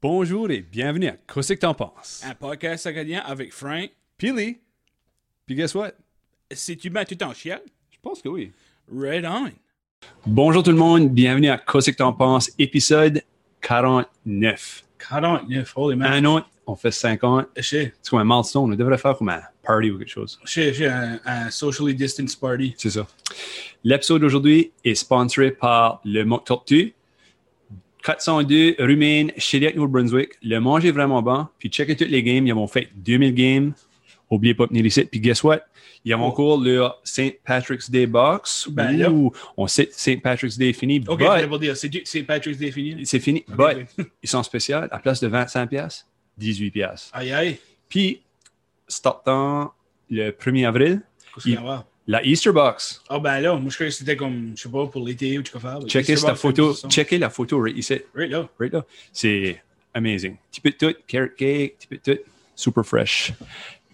Bonjour et bienvenue à Qu'est-ce que t'en penses? Un podcast acadien avec Frank. Pili. Puis guess what? Si tu mets tout en chien, Je pense que oui. red on. Bonjour tout le monde, bienvenue à Qu'est-ce que t'en penses? Épisode 49. 49, holy man. Un an, on fait 50. Je sais, C'est comme un milestone, on devrait faire comme un party ou quelque chose. je sais, je sais, un, un socially distanced party. C'est ça. L'épisode d'aujourd'hui est sponsoré par le Mock Tortue. 402 Rumaine, Shediac, New-Brunswick. Le manger est vraiment bon. Puis checkez toutes les games. Ils ont fait 2000 games. Oubliez pas de venir ici. Puis guess what? Ils ont Oh. encore leur St. Patrick's Day box. Ben là. On sait St. Patrick's Day est fini. Ok, but- dire, c'est c'est Patrick's Day fini. c'est fini. But ils sont spéciaux. À place de 25 pièces, 18 pièces. Aïe aïe, Puis, startant le 1er avril, Il- voir? La Easter box. Ah ben là, moi je croyais que c'était comme, je sais pas, pour l'été ou tu faire. Checkez Easter la photo. Checkez la photo right ici. Right là. Right là. C'est amazing. De tout, carrot cake, de tout, super fresh.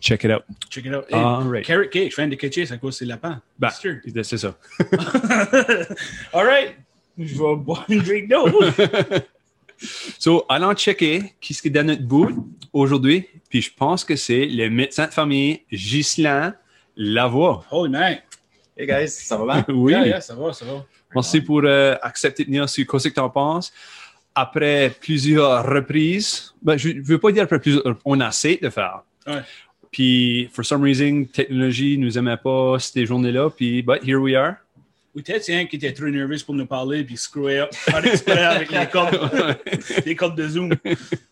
Check it out. Check it out. Hey, All right. Carrot cake, je viens de catcher, c'est à cause c'est lapin. Ben, c'est ça. All right. Je vais boire une drink d'eau. So, allons checker qu'est-ce qui est dans notre bout aujourd'hui. Puis je pense que c'est le médecin de famille Ghislain Lavoie. Holy man. Hey guys, ça va bien? Oui. Yeah, yeah, ça va, ça va. Merci pour euh, accepter de venir sur Qu'est-ce que t'en penses? Après plusieurs reprises, ben, je ne veux pas dire après plusieurs, on essaie de faire. Ouais. Puis, for some reason, technologie nous aimait pas ces journées-là. Puis, but here we are. Ou peut-être c'est un qui était trop nerveux pour nous parler puis screw up, exprès avec les cordes, les cordes de Zoom.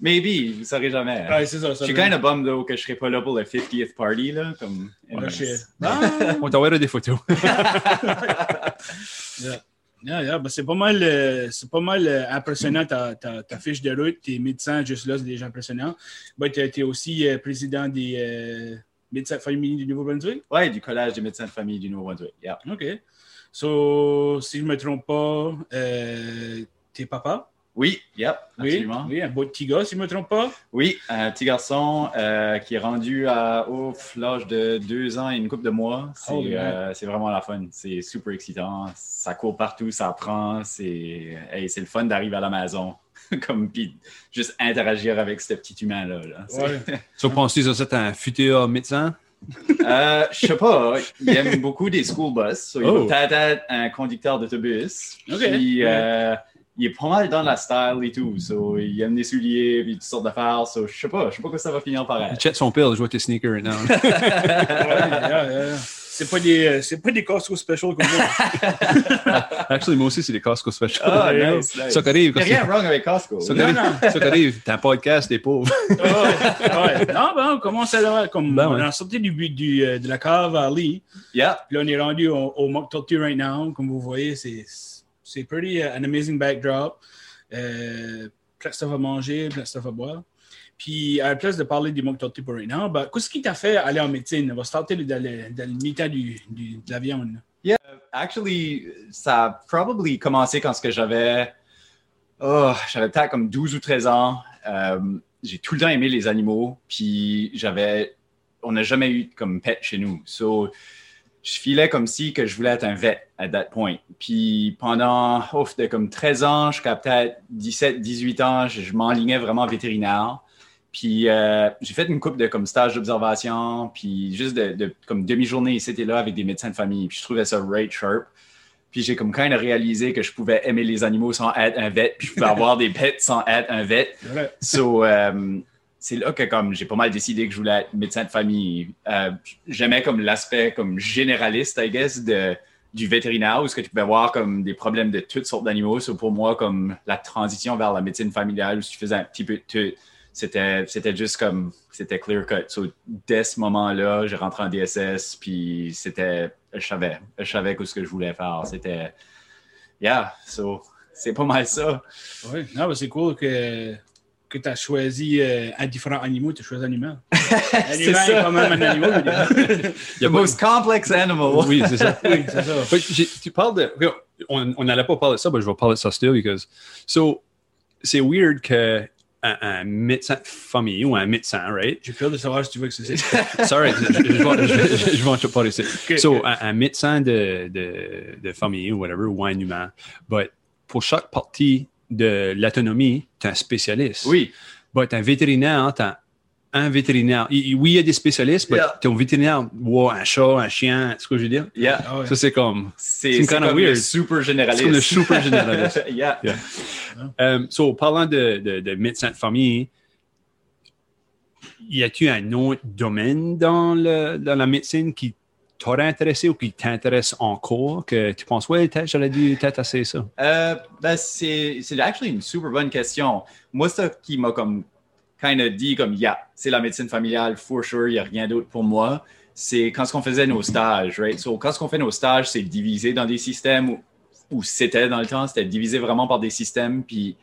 Maybe, vous saurez jamais. Ouais, c'est ça. je suis kind of bummed though que je serai pas là pour le 50th party là, comme. Ouais, sais. on t'enverra des photos. Yeah. Yeah, yeah. Ben, c'est pas mal, euh, c'est pas mal euh, impressionnant ta, ta, ta fiche de route. Tes médecins, juste là, c'est déjà impressionnant. Ben, tu es aussi euh, président des euh, médecins féminins du Nouveau-Brunswick? Ouais, du collège des médecins de famille du Nouveau-Brunswick. Yeah. OK. So, si je me trompe pas, euh, t'es papa? Oui, yep, Oui, absolument. Oui, oui, un beau petit gars, si je me trompe pas? un petit garçon euh, qui est rendu à ouf, l'âge de deux ans et une couple de mois. C'est Oh, euh, c'est vraiment la fun. C'est super excitant. Ça court partout, ça apprend. C'est hey, c'est le fun d'arriver à la maison. comme puis juste interagir avec ce petit humain là. Ouais. penses-tu que c'est un futur médecin? Euh, je sais pas. Il aime beaucoup des school bus. So il Oh. va peut-être être un conducteur d'autobus. Ok. Puis, euh, il est pas mal dans la style et tout. So, il aime des souliers puis toutes sortes d'affaires. So, je sais pas. Je sais pas quoi ça va finir par être. Check son père, je vois tes sneakers now. Ouais, yeah, yeah. C'est pas des, euh, c'est pas des Costco special comme ça. Actually, moi aussi, c'est des Costco special. Ah, Ouais, nice, nice. Ça qui arrive, Il y a rien wrong avec Costco. Ça Non, arrive, non. ça t'as un podcast, t'es pauvre. ouais, ouais. Non, ben, on commence à le- comme Ben, on ouais. est sorti du, but du, euh, de la cave à Lee. Yeah. Puis là, on est rendu au, au Mock Tortue right now. Comme vous voyez, c'est, c'est pretty uh, an amazing backdrop. Euh, plein de stuff à manger, plein de stuff à boire. Puis, à la place de parler des Mock Tortue pour right now, ben, qu'est-ce qui t'a fait aller en médecine? On va starter dans le, dans du, du- de la viande. Actually, ça a probably commencé quand que j'avais. Oh, j'avais peut-être comme 12 ou 13 ans. Euh, j'ai tout le temps aimé les animaux. Puis j'avais. On n'a jamais eu comme pet chez nous. So, je filais comme si que je voulais être un vet à that point. Puis pendant ouf, de comme 13 ans jusqu'à peut-être 17, 18 ans, je, je m'enlignais vraiment vétérinaire. Puis euh, j'ai fait une coupe de comme stage d'observation, puis juste de, de comme demi-journée ici et là avec des médecins de famille. Puis je trouvais ça right sharp. Puis j'ai comme kind of réalisé que je pouvais aimer les animaux sans être un vet, puis je pouvais avoir des pets sans être un vet. Ouais. So, euh, c'est là que comme j'ai pas mal décidé que je voulais être médecin de famille. Euh, J'aimais comme l'aspect comme généraliste, I guess, de, du vétérinaire, où ce que tu pouvais voir comme des problèmes de toutes sortes d'animaux. So, pour moi, comme la transition vers la médecine familiale, où tu faisais un petit peu de tout, c'était c'était juste comme c'était clear cut. So, dès ce moment-là, j'ai rentré en DSS, puis c'était je savais, je savais que ce que je voulais faire. C'était yeah, so c'est pas mal ça. Oui, non, ben, c'est cool que, que tu as choisi euh, un différent animaux, tu as choisi un animal. Un C'est humain est quand même un animal. je The most complex animal. Oui, c'est ça. oui, c'est ça. Tu parles de. On on n'allait pas parler de ça, mais je vais parler de ça still because. So, c'est weird que un, un médecin de famille ou un médecin, right? J'ai peur de savoir si tu veux que c'est. Sorry, je, je, vais- parler ici. So, un, un médecin de, de, de famille ou whatever, ou un humain, but pour chaque partie de l'autonomie, tu es un spécialiste. Oui. Tu un vétérinaire, tu un vétérinaire. Il- oui, il y a des spécialistes, mais Yeah. tu es un vétérinaire, wow, un chat, un chien, c'est ce que je veux dire? Yeah. Ah. Ça, c'est comme. C'est comme le super généraliste. C'est comme le super généraliste. yeah. Yeah. Euh, so, parlant de, de, de médecin de famille, y a-t-il un autre domaine dans, le, dans la médecine qui t'aurait intéressé ou qui t'intéresse encore que tu penses, ouais, peut-être j'aurais dû peut-être essayer ça? Euh, ben, c'est c'est actually une super bonne question. Moi, ça qui m'a comme kind of dit comme, yeah, c'est la médecine familiale, for sure, il n'y a rien d'autre pour moi. C'est quand on faisait nos stages, right? So, quand on fait nos stages, c'est divisé dans des systèmes où c'était dans le temps, c'était divisé vraiment par des systèmes. Puis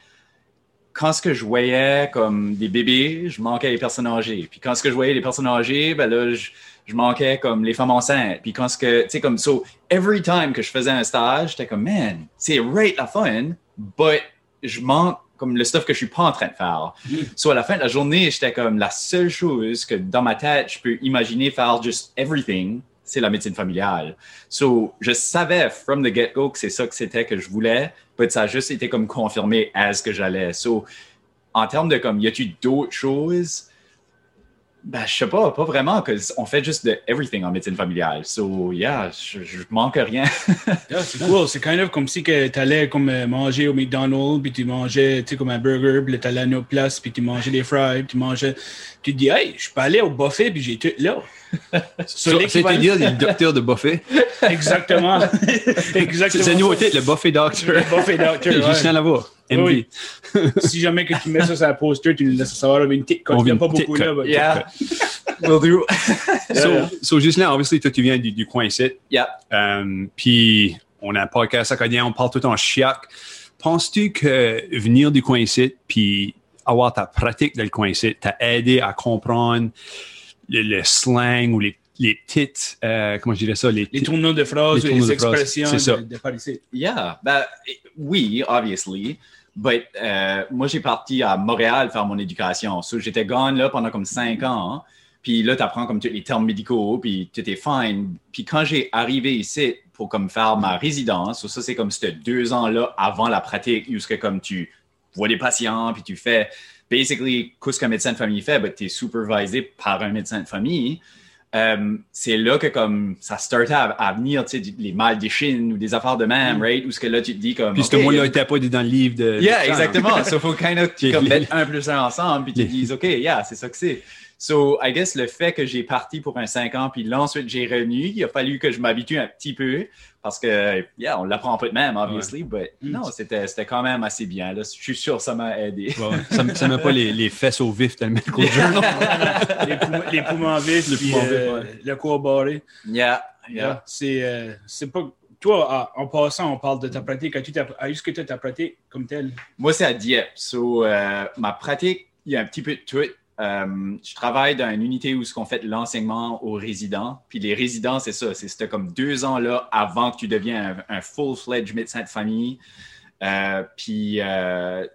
quand ce que je voyais comme des bébés, je manquais les personnes âgées. Puis quand ce que je voyais les personnes âgées, ben là, je, je manquais comme les femmes enceintes. Puis quand ce que, tu sais, comme, so, every time que je faisais un stage, j'étais comme, man, c'est right la fun, but je manque comme le stuff que je suis pas en train de faire. So, à la fin de la journée, j'étais comme, la seule chose que dans ma tête, je peux imaginer faire just everything, c'est la médecine familiale. So, je savais from the get-go que c'est ça que c'était que je voulais, but ça a juste été comme confirmé as que j'allais. So, en termes de comme, y a-tu d'autres choses? Ben, je sais pas, pas vraiment, parce on fait juste de everything en médecine familiale. So, yeah, je, je manque rien. Yeah, c'est cool. C'est kind of comme si tu allais comme euh, manger au McDonald's, puis tu mangeais tu sais, comme un burger, puis tu allais à une autre place, puis tu mangeais des fries, puis tu mangeais. Tu te dis, hey, je peux aller au buffet, puis j'ai tout là. C'est-à-dire le docteur de buffet. Exactement. Exactement. C'est nouveauté, le buffet doctor. Le buffet doctor. ouais. Juste rien à voir. MD. Oui. si jamais que tu mets ça sur la poster, tu nous laisses savoir avec une petite cote. On Il n'y a pas beaucoup là. but- yeah, will do. So, so juste là, obviously, toi, tu viens du, du coin ici. Yeah. Euh, puis, on a un podcast acadien, on parle tout en chiac. Penses-tu que venir du coin ici, puis avoir ta pratique dans le coin ici, t'a aidé à comprendre le, le slang ou les, les petites, euh, comment je dirais ça, les, Les tournures de phrases, Les les, de expressions de, de par ici? Yeah, ben, eh, oui, obviously. But euh, moi, j'ai parti à Montréal faire mon éducation. So, j'étais gone là pendant comme cinq ans. Puis là, tu apprends comme les termes médicaux, puis tout est fine. Puis quand j'ai arrivé ici pour comme faire ma résidence, ça, c'est comme c'était deux ans là avant la pratique, où ce que comme tu vois des patients, puis tu fais basically qu'est-ce qu'un médecin de famille fait, but tu es supervisé par un médecin de famille. Euh, c'est là que comme ça startait à, à venir, tu sais, les mal d'échine ou des affaires de même, right? Où ce que là, tu te dis comme... Puis ce OK, mot-là n'était pas dans le livre de. Yeah, de- exactement. so, faut kind of comme mettre un plus un ensemble, puis tu te dis, OK, yeah, c'est ça que c'est. So, I guess le fait que j'ai parti pour un cinq ans, puis là, ensuite, j'ai revenu, il a fallu que je m'habitue un petit peu, parce que, yeah, on l'apprend pas de même, obviously, but Mm. non, c'était c'était quand même assez bien. Là. Je suis sûr que ça m'a aidé. Ouais, ouais. ça ne met pas les, les fesses au vif dans le les, poumons, les poumons vifs, Les puis poumons euh, ouais. le corps barré. Yeah, yeah. Yeah. C'est euh, c'est pas. Toi, en passant, on parle de ta pratique. As-tu ta- Est-ce que tu as ta pratique comme telle? Moi, c'est à Dieppe. So, euh, ma pratique, il y a un petit peu de tout. Euh, je travaille dans une unité où ce qu'on fait l'enseignement aux résidents. Puis les résidents, c'est ça. C'est comme deux ans là avant que tu deviens un, full-fledged médecin de famille. Euh, puis, euh,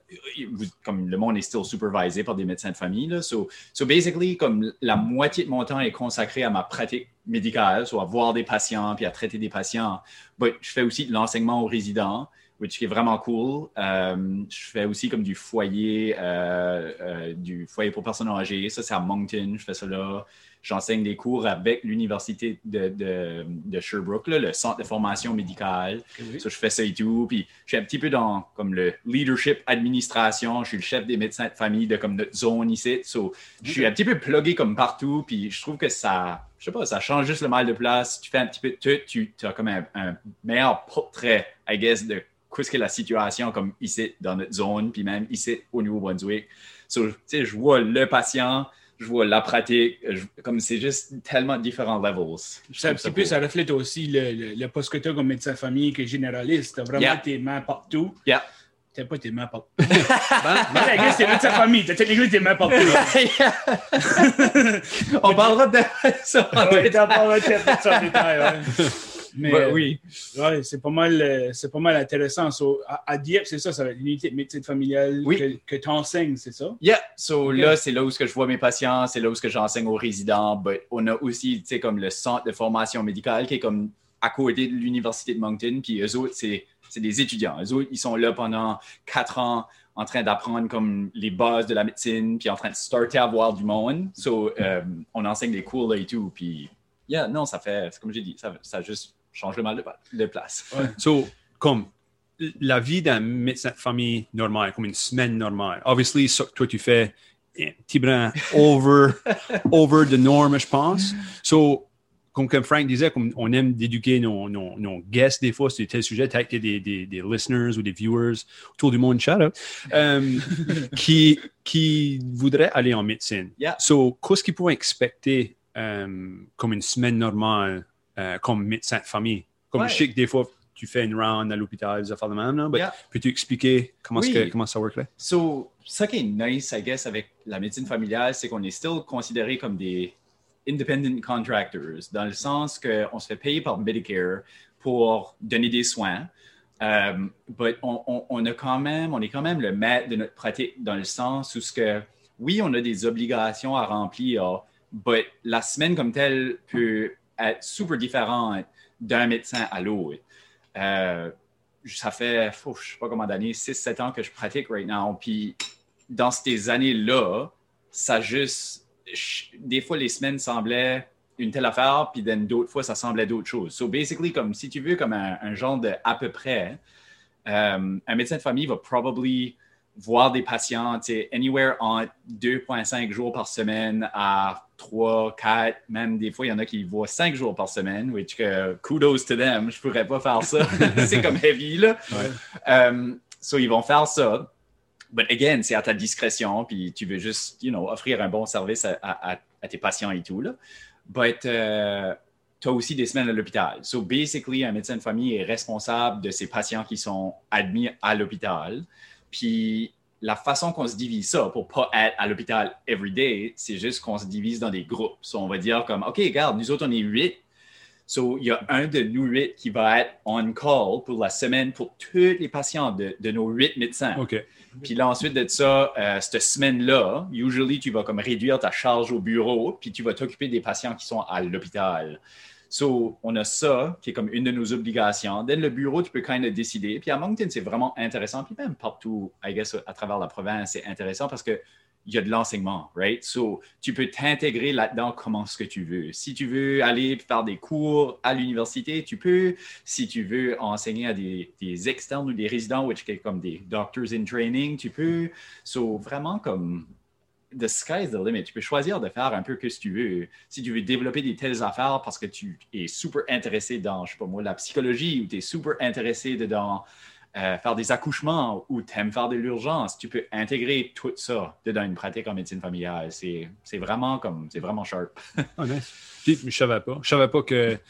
comme le monde est still supervisé par des médecins de famille. Là. So, so basically, comme la moitié de mon temps est consacré à ma pratique médicale, soit à voir des patients puis à traiter des patients. But je fais aussi de l'enseignement aux résidents which est vraiment cool. Euh, je fais aussi comme du foyer, euh, euh, du foyer pour personnes âgées. Ça, c'est à Moncton. Je fais ça là. J'enseigne des cours avec l'université de, de, de Sherbrooke, là, le centre de formation médicale. Ça, je fais ça et tout. Puis, je suis un petit peu dans comme le leadership administration. Je suis le chef des médecins de famille de comme notre zone ici. So, je suis un petit peu plugué comme partout. Puis, je trouve que ça, je sais pas, ça change juste le mal de place. Tu fais un petit peu de tout. Tu as comme un, un meilleur portrait, I guess, de qu'est-ce que la situation comme ici dans notre zone, puis même ici au Nouveau-Brunswick? So, tu sais, je vois le patient, je vois la pratique, je- comme c'est juste tellement différents levels. Ça, un petit peu, ça reflète aussi le, le, le poste que tu as comme médecin de famille qui est généraliste. Tu as vraiment Yeah. tes mains partout. Yeah. Tu pas tes mains partout. ben, ben, la gueule, c'est médecin de famille. Tu as techniquement tes mains partout. On parlera de ça. parleras peut-être de ça en détail. Mais Ben euh, oui. ouais, c'est pas mal, euh, c'est pas mal intéressant. So, à, à Dieppe, c'est ça, ça va être l'unité de médecine familiale Oui. que, que tu enseignes, c'est ça? Yeah, so là, c'est là où ce que je vois mes patients, c'est là où ce que j'enseigne aux résidents. But on a aussi, tu sais, comme le centre de formation médicale qui est comme à côté de l'université de Moncton. Puis eux autres, c'est c'est des étudiants. Eux autres, ils sont là pendant quatre ans en train d'apprendre comme les bases de la médecine, puis en train de starter à voir du monde. So, euh, on enseigne des cours là et tout, puis yeah, non, ça fait, comme j'ai dit, ça, ça juste change le mal de, place. So, comme la vie d'un médecin de famille normal, comme une semaine normale. Obviously, ça que toi tu fais, un petit brin over, over the norm, je pense. So, comme, comme Frank disait, comme on aime d'éduquer nos, nos, nos guests des fois sur tel sujet, a des, des, des listeners ou des viewers autour du monde, shout out, euh, qui, qui voudraient aller en médecine. Yeah. So, qu'est-ce qu'ils pourraient expecter euh, comme une semaine normale euh, comme médecin de famille? Comme Ouais. je sais que des fois, tu fais une round à l'hôpital, des affaires de même, là, Yeah. peux-tu expliquer comment, Oui. que- comment ça work là? So, ça qui est nice, I guess, avec la médecine familiale, c'est qu'on est still considéré comme des independent contractors, dans le sens qu'on se fait payer par Medicare pour donner des soins. Um, but on, on- on a quand même, on est quand même le maître de notre pratique dans le sens où ce que, oui, on a des obligations à remplir, but la semaine comme telle peut super différente d'un médecin à l'autre. Euh, ça fait, je sais pas combien d'années, 6-7 ans que je pratique right now. Puis dans ces années-là, ça juste, des fois les semaines semblaient une telle affaire, puis d'autres fois ça semblait d'autres choses. So basically, comme si tu veux, comme un, un genre de à peu près, euh, un médecin de famille va probably voir des patients, tu sais, anywhere entre 2,5 jours par semaine à 3, 4, même des fois, il y en a qui voient 5 jours par semaine, which que kudos to them, je pourrais pas faire ça. c'est comme heavy, là. Um, so, ils vont faire ça. But again, c'est à ta discrétion, puis tu veux juste, you know, offrir un bon service à, à- à- à tes patients et tout, là. But tu as aussi des semaines à l'hôpital. So, basically, un médecin de famille est responsable de ces patients qui sont admis à l'hôpital. Puis, la façon qu'on se divise ça pour pas être à l'hôpital every day, c'est juste qu'on se divise dans des groupes. So, on va dire comme, OK, regarde, nous autres, on est huit. So, il y a un de nous huit qui va être on call pour la semaine pour tous les patients de, de nos huit médecins. OK. Puis là, ensuite de ça, euh, cette semaine-là, usually, tu vas comme réduire ta charge au bureau, puis tu vas t'occuper des patients qui sont à l'hôpital. So, on a ça qui est comme une de nos obligations. Then, le bureau, tu peux kind of décider. Puis à Moncton, c'est vraiment intéressant. Puis même partout, I guess, à travers la province, c'est intéressant parce que il y a de l'enseignement, right? So, tu peux t'intégrer là-dedans comment ce que tu veux. Si tu veux aller faire des cours à l'université, tu peux. Si tu veux enseigner à des, des externes ou des résidents, which est comme des doctors in training, tu peux. So, vraiment comme the sky's the limit. Tu peux choisir de faire un peu que ce que tu veux. Si tu veux développer des telles affaires parce que tu es super intéressé dans, je sais pas moi, la psychologie ou tu es super intéressé dedans euh, faire des accouchements ou tu aimes faire de l'urgence, tu peux intégrer tout ça dedans une pratique en médecine familiale. C'est vraiment comme, c'est vraiment sharp. Ah, nice. Puis, je savais pas. Je savais pas que, tu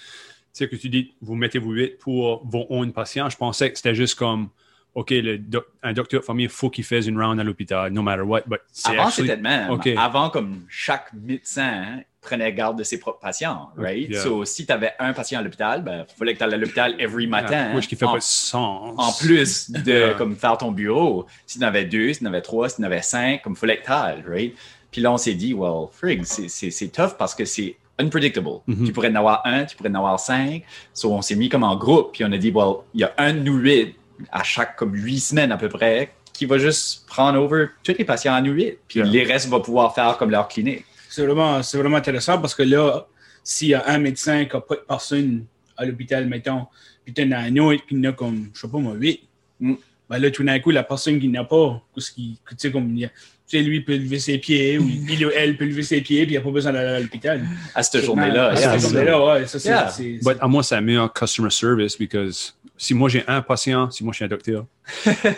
sais, que tu dis, vous mettez vous huit pour vos 11 patients. Je pensais que c'était juste comme, OK, le doc- un docteur de famille, il faut qu'il fasse une round à l'hôpital, no matter what. But Avant, actually- c'était de même. OK. Avant, comme chaque médecin prenait garde de ses propres patients, right? Yeah. So, si tu avais un patient à l'hôpital, il ben, fallait que tu ailles à l'hôpital every matin. Ah, Which qui fait en, pas de sens. en plus de Yeah. comme faire ton bureau. Si tu en avais deux, si tu en avais trois, si tu en avais cinq, comme fallait que tu ailles, right? Puis là, on s'est dit, well, frig, c'est- tough parce que c'est unpredictable. Mhm. Tu pourrais en avoir un, tu pourrais en avoir cinq. So, on s'est mis comme en groupe, puis on a dit, well, il y a un de nous huit à chaque comme huit semaines à peu près qui va juste prendre over tous les patients à nous huit. Puis Yeah. les restes vont pouvoir faire comme leur clinique. C'est vraiment, c'est vraiment intéressant parce que là, s'il y a un médecin qui n'a pas de personne à l'hôpital, mettons, puis tu en as un autre qui en a comme, je sais pas moi, huit, Mm. ben là, tout d'un coup, la personne qui n'a pas, parce qu'il- tu sais, comme, il y a- tu sais, lui peut lever ses pieds, ou il ou elle peut lever ses pieds, puis il n'y a pas besoin d'aller à l'hôpital. À cette journée-là. À cette c'est- journée-là, ouais, ça, c'est. Yeah. c'est- But à moi, c'est un meilleur customer service because si moi j'ai un patient, si moi je suis un docteur,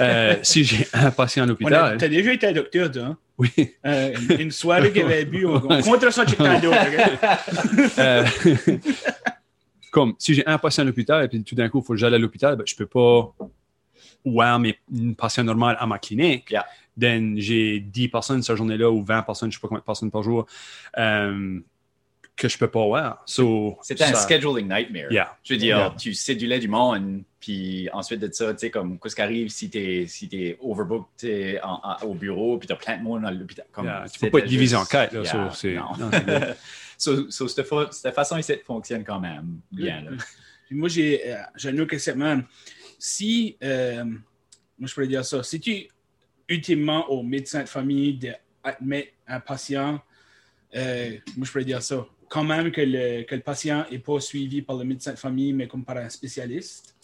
euh, si j'ai un patient à l'hôpital, T'as déjà été un docteur, toi, hein? oui. Euh, une- soirée qu'il avait bu, on on contre ça, tu t'en? Euh, comme si j'ai un patient à l'hôpital et puis tout d'un coup, il faut que j'aille à l'hôpital, ben, je peux pas voir mes une patient normal à ma clinique. Yeah. J'ai 10 personnes cette journée-là ou 20 personnes, je sais pas combien de personnes par jour, que je peux pas voir. So, C'était un scheduling nightmare. Yeah. Je veux dire, Yeah. tu cédulais du monde, puis ensuite de ça, tu sais, comme, qu'est-ce qui arrive si t'es si t'es overbooked en- en- au bureau, puis t'as plein de monde à l'hôpital. Yeah, Tu peux pas être divisé en quatre. Là, Yeah, so, c'est- so, so cette, fa- cette façon ici fonctionne quand même bien. Là. Puis moi, j'ai euh, j'ai un autre questionnement. si, euh, moi je pourrais dire ça, si tu ultimement au médecin de famille d'admettre un patient, euh, moi je pourrais dire ça, quand même que le, que le patient n'est pas suivi par le médecin de famille, mais comme par un spécialiste.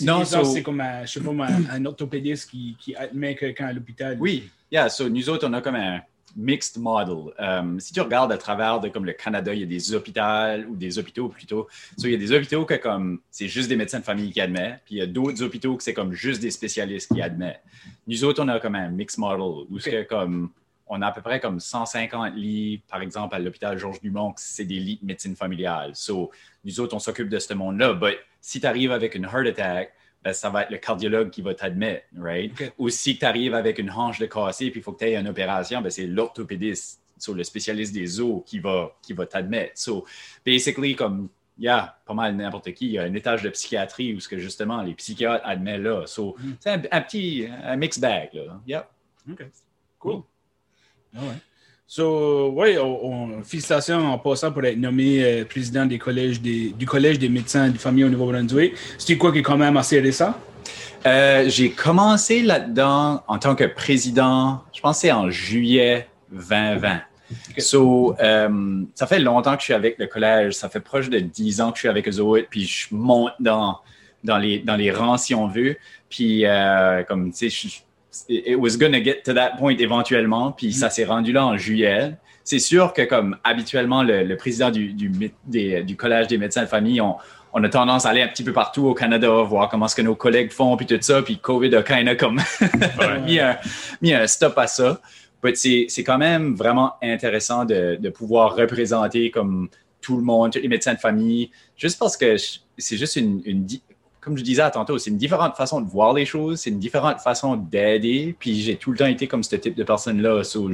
Non, so- c'est comme un, je sais pas, un orthopédiste qui, qui admet quelqu'un à l'hôpital. Oui, yeah, so nous autres, on a comme un mixed model. Um, si tu regardes à travers de comme le Canada, il y a des hôpitaux ou des hôpitaux plutôt. So, il y a des hôpitaux que comme c'est juste des médecins de famille qui admettent, puis il y a d'autres hôpitaux que c'est comme juste des spécialistes qui admettent. Nous autres, on a comme un mixed model où c'est que comme on a à peu près comme 150 lits, par exemple, à l'hôpital Georges Dumont, c'est des lits de médecine familiale. So, nous autres, on s'occupe de ce monde-là. But si tu arrives avec une heart attack, ben, ça va être le cardiologue qui va t'admettre, right? Ou si tu arrives avec une hanche de cassée puis il faut que tu aies une opération, ben, c'est l'orthopédiste, so, le spécialiste des os qui va, qui va t'admettre. So, basically, comme, yeah, pas mal n'importe qui, il y a un étage de psychiatrie où ce que justement les psychiatres admettent là. So, Mm. c'est un, un petit un mixed bag, là. Yeah. OK. Cool. Ah ouais. So, on- félicitations en passant pour être nommé euh, président des collèges des, du Collège des médecins de famille au Nouveau-Brunswick. C'est quoi qui est quand même assez récent? Euh, j'ai commencé là-dedans en tant que président, je pense que c'est en juillet 2020. Ok. So, euh, ça fait longtemps que je suis avec le collège, ça fait proche de 10 ans que je suis avec eux autres, puis je monte dans, dans, les, dans les rangs si on veut. Puis, euh, comme, tu sais, je- it was gonna get to that point éventuellement, puis ça s'est rendu là en juillet. C'est sûr que, comme habituellement, le, le président du, des- du Collège des médecins de famille, on, on a tendance à aller un petit peu partout au Canada, voir comment ce que nos collègues font, puis tout ça, puis COVID a kind of comme mis, un, mis un stop à ça. C'est quand même vraiment intéressant de, de pouvoir représenter comme tout le monde, tous les médecins de famille, juste parce que c'est juste une, comme je disais tantôt, c'est une différente façon de voir les choses, c'est une différente façon d'aider, puis j'ai tout le temps été comme ce type de personne-là, so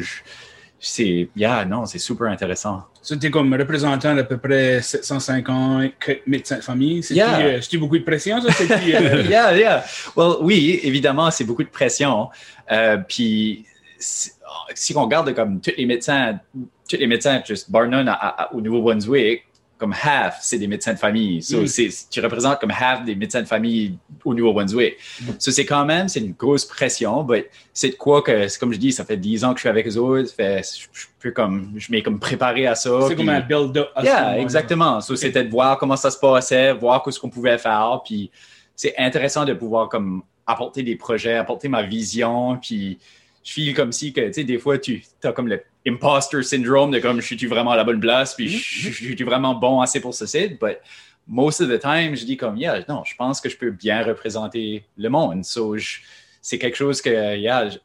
c'est, yeah, non, c'est super intéressant. C'était comme représentant d'à peu près 750 médecins de famille. C'était Yeah. euh, beaucoup de pression, ça? Euh, yeah, yeah. Well, oui, évidemment, c'est beaucoup de pression. Euh, puis, si on regarde comme tous les médecins, tous les médecins, juste bar none à- à- au Nouveau-Brunswick, comme half, c'est des médecins de famille. So, Mm. tu représentes comme half des médecins de famille au Nouveau-Brunswick. So, c'est quand même, c'est une grosse pression, mais c'est de quoi que, comme je dis, ça fait 10 ans que je suis avec eux autres, fait, je, peux comme, je m'ai comme préparé à ça. c'est comme un build-up. Yeah, exactement. So, C'était de voir comment ça se passait, voir ce qu'on pouvait faire. Puis c'est intéressant de pouvoir comme apporter des projets, apporter ma vision. Puis je feel comme si que, tu sais, des fois, tu as comme le imposter syndrome de comme, je suis vraiment à la bonne place, puis je je- je suis vraiment bon assez pour ce site. But most of the time, je dis comme, yeah, non, je pense que je peux bien représenter le monde. So, je- c'est quelque chose que, yeah, je-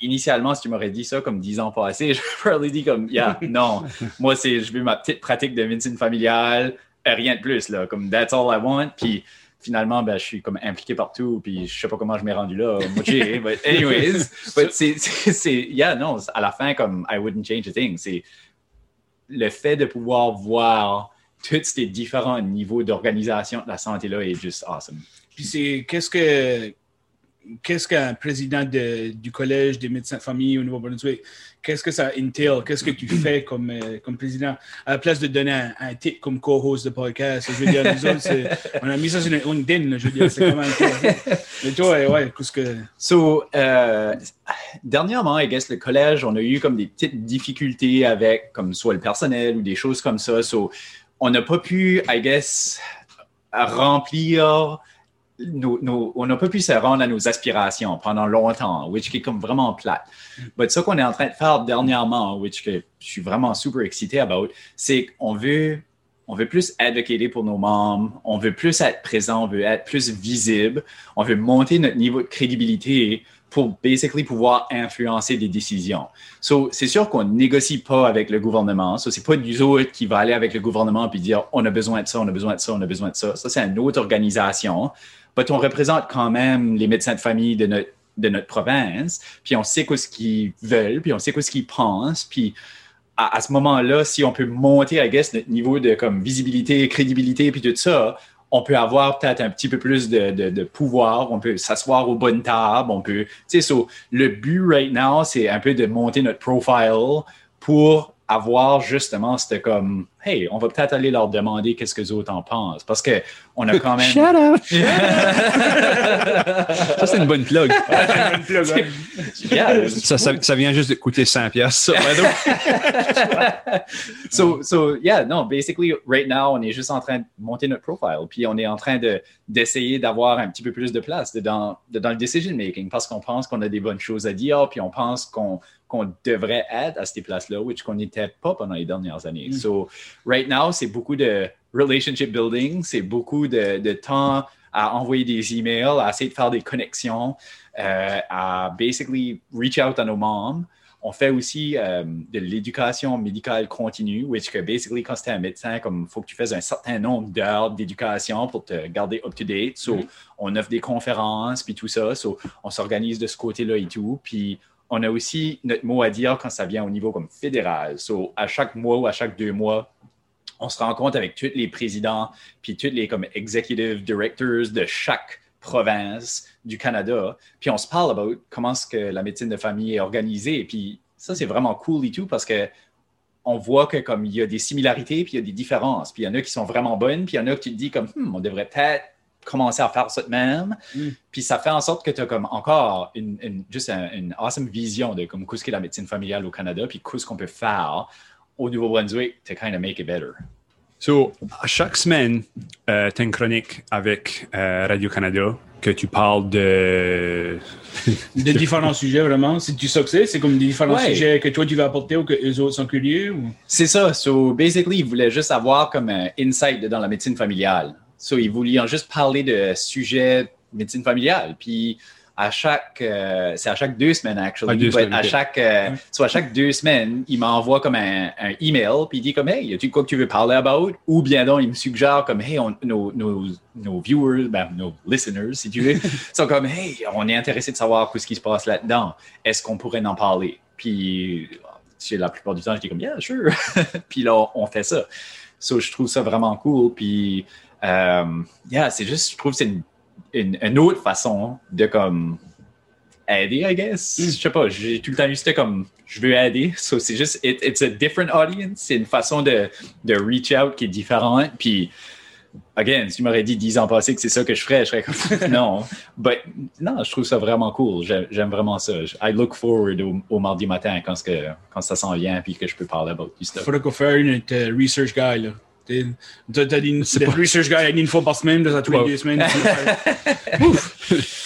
initialement, si tu m'aurais dit ça comme 10 ans passés, j'aurais dit comme, yeah, non, moi, c'est, je veux ma petite pratique de médecine familiale, rien de plus, là, comme that's all I want. Puis finalement, ben, je suis comme impliqué partout, puis je sais pas comment je m'ai rendu là, moitié, but anyways, but c'est, yeah, non, à la fin, comme I wouldn't change a thing, c'est le fait de pouvoir voir tous ces différents niveaux d'organisation de la santé là est juste awesome. Puis c'est qu'est-ce que qu'est-ce qu'un président de- du collège des médecins de famille au Nouveau-Brunswick, qu'est-ce que ça entail, qu'est-ce que tu fais comme, euh, comme président, à la place de donner un, un titre comme co-host de podcast, je veux dire, nous autres, on a mis ça sur là, je veux dire, c'est quand même Mais toi, ouais, ouais, qu'est-ce que... So, euh, dernièrement, I guess, le collège, on a eu comme des petites difficultés avec, comme soit le personnel ou des choses comme ça. So, on n'a pas pu, I guess, remplir nos, nos- on n'a pas pu se rendre à nos aspirations pendant longtemps, which est comme vraiment plate. Mais ce qu'on est en train de faire dernièrement, which que je suis vraiment super excité about, c'est qu'on veut, on veut plus advocater pour nos membres, on veut plus être présent, on veut être plus visible, on veut monter notre niveau de crédibilité pour basically pouvoir influencer des décisions. So, c'est sûr qu'on négocie pas avec le gouvernement. So, c'est pas nous autres qui va aller avec le gouvernement puis dire on a besoin de ça, on a besoin de ça, on a besoin de ça. Ça, c'est une autre organisation. Mais on représente quand même les médecins de famille de notre, de notre province, puis on sait quoi ce qu'ils veulent, puis on sait ce qu'ils pensent, puis à, ce moment-là, si on peut monter, I guess, notre niveau de comme visibilité, crédibilité, puis tout ça, on peut avoir peut-être un petit peu plus de, de- pouvoir, on peut s'asseoir aux bonnes tables, on peut, tu sais, le but right now, c'est un peu de monter notre profile pour avoir justement cette comme hey, on va peut-être aller leur demander qu'est-ce que les autres en pensent. Parce que on a quand même. Shut up! ça, c'est une bonne plug. Yeah. Ça, ça, ça vient juste de coûter 100 pièces. so, so, yeah, no, basically, right now, on est juste en train de monter notre profile, puis on est en train de, d'essayer d'avoir un petit peu plus de place dans, dans le decision making parce qu'on pense qu'on a des bonnes choses à dire, puis on pense qu'on, qu'on devrait être à ces places-là, which qu'on n'était pas pendant les dernières années. So, right now, c'est beaucoup de relationship building, c'est beaucoup de, de temps à envoyer des emails, à essayer de faire des connexions, euh, à basically reach out à nos membres. On fait aussi euh, de l'éducation médicale continue, which que basically, quand tu es un médecin, comme faut que tu fasses un certain nombre d'heures d'éducation pour te garder up to date. So, on offre des conférences, puis tout ça. So, on s'organise de ce côté-là et tout. Puis, on a aussi notre mot à dire quand ça vient au niveau comme fédéral. So, à chaque mois ou à chaque deux mois, on se rencontre avec tous les présidents, puis tous les comme executive directors de chaque province du Canada, puis on se parle about comment est-ce que la médecine de famille est organisée, puis ça c'est vraiment cool et tout parce que on voit que comme il y a des similarités puis il y a des différences, puis il y en a qui sont vraiment bonnes, puis il y en a qui te disent comme Hmm, on devrait peut-être commencer à faire ça de même, Mm. puis ça fait en sorte que tu as comme encore une, une- juste un- une awesome vision de comme qu'est-ce qu'est la médecine familiale au Canada, puis qu'est-ce qu'on peut faire au Nouveau-Brunswick to kind of make it better. So, à chaque semaine, euh, tu as une chronique avec euh, Radio-Canada que tu parles de. De différents sujets, vraiment. C'est du succès, c'est comme des différents Ouais. sujets que toi tu vas apporter ou que les autres sont curieux. Ou... C'est ça. So, basically, ils voulaient juste avoir comme un insight dans la médecine familiale. So, ils voulaient juste parler de sujets médecine familiale. Puis, à chaque, euh, c'est à chaque deux semaines, actually. À deux semaines, à chaque, euh, Ouais. so, à chaque deux semaines, il m'envoie comme un, un email, puis il dit comme, hey, y a-tu quoi que tu veux parler about? Ou bien donc, il me suggère comme, hey, on- nos, nos, nos viewers, ben, nos listeners, si tu veux, sont comme, hey, on est intéressé de savoir ce qui se passe là-dedans. Est-ce qu'on pourrait en parler? Puis, c'est la plupart du temps, je dis comme, yeah, sure. puis là, on fait ça. So, je trouve ça vraiment cool. Puis, euh, yeah, c'est juste, je trouve que c'est une, une, une autre façon de comme aider, I guess. Mm. Je sais pas, j'ai tout le temps eu c'était comme, je veux aider. So, c'est juste, it- it's a different audience. C'est une façon de, de reach out qui est différente. Puis, again, si tu m'aurais dit dix ans passés que c'est ça que je ferais, je serais comme, non. But, non, je trouve ça vraiment cool. J'ai- J'aime vraiment ça. I look forward au, au mardi matin quand, ce que, quand ça s'en vient puis que je peux parler about du Il stuff. faudrait qu'on fasse une euh, research guy. Là. T'as des des research guy une fois par semaine, deux à tous les deux semaines.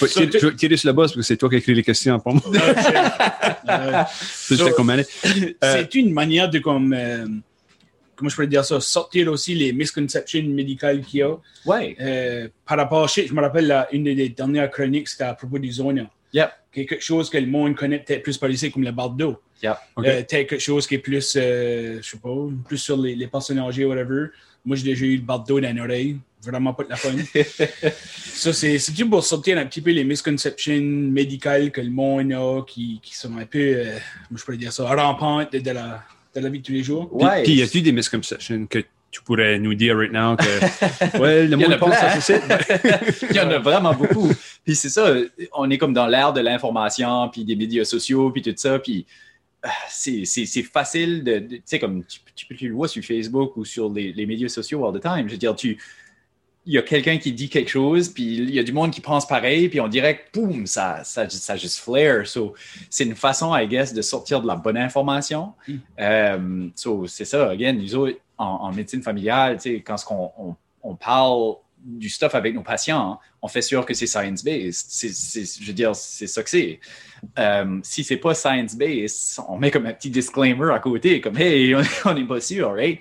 Tirer- sur le boss parce que c'est toi qui les questions moi. Euh, C'est une manière de comme euh, comment je pourrais dire ça sortir aussi les misconceptions médicales qu'il y a Ouais. Euh, par rapport je, je me rappelle la- une des dernières chroniques c'était à propos du zona Yep. quelque chose que le monde connaît peut-être plus par ici comme le barre d'eau Yep. Ok. Euh, peut-être quelque chose qui est plus euh, je sais pas plus sur les, les personnes âgées whatever moi j'ai déjà eu le barre d'eau dans l'oreille vraiment pas de la fun ça c'est c'est juste pour sortir un petit peu les misconceptions médicales que le monde a qui, qui sont un peu euh, moi, je pourrais dire ça rampantes de, de la de la vie de tous les jours Puis, Ouais. puis y a-tu des misconceptions que tu pourrais nous dire right now que. Ouais, le monde a pense à ceci. Il y en a vraiment beaucoup. Puis c'est ça, on est comme dans l'ère de l'information, puis des médias sociaux, puis tout ça. Puis euh, c'est facile de. de- Tu sais, comme tu, tu, tu le vois sur Facebook ou sur les, les médias sociaux all the time. Je veux dire, tu. Il y a quelqu'un qui dit quelque chose, puis il y a du monde qui pense pareil, puis on dirait que, boum, ça, ça, ça juste flare. So, c'est une façon, I guess, de sortir de la bonne information. Mm. Euh, so, c'est ça, again, nous autres, en, en médecine familiale, tu sais, quand qu'on- on, on parle du stuff avec nos patients, on fait sûr que c'est science-based. Je veux dire, c'est ça que c'est. Euh, si c'est pas science-based, on met comme un petit disclaimer à côté, comme hey, on n'est pas sûr, right?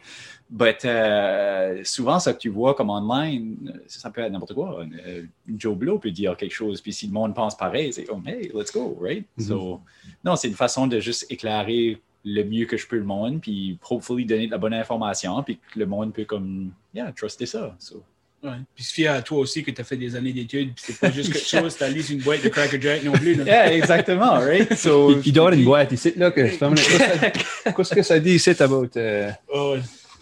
But euh, souvent, ça que tu vois comme online, ça peut être n'importe quoi. Euh, Joe Blow peut dire quelque chose, puis si le monde pense pareil, c'est comme hey, let's go, right? So, non, c'est une façon de juste éclairer le mieux que je peux le monde, puis hopefully donner de la bonne information, puis que le monde peut comme, yeah, truster ça. So, Ouais. Puis se fier à toi aussi que tu as fait des années d'études, puis c'est pas juste quelque chose, tu as lu une boîte de Cracker Jack non plus. Là. yeah, exactement, right? So, Il, avoir une boîte ici, là, que je Qu'est-ce que ça dit ici about euh, Oh,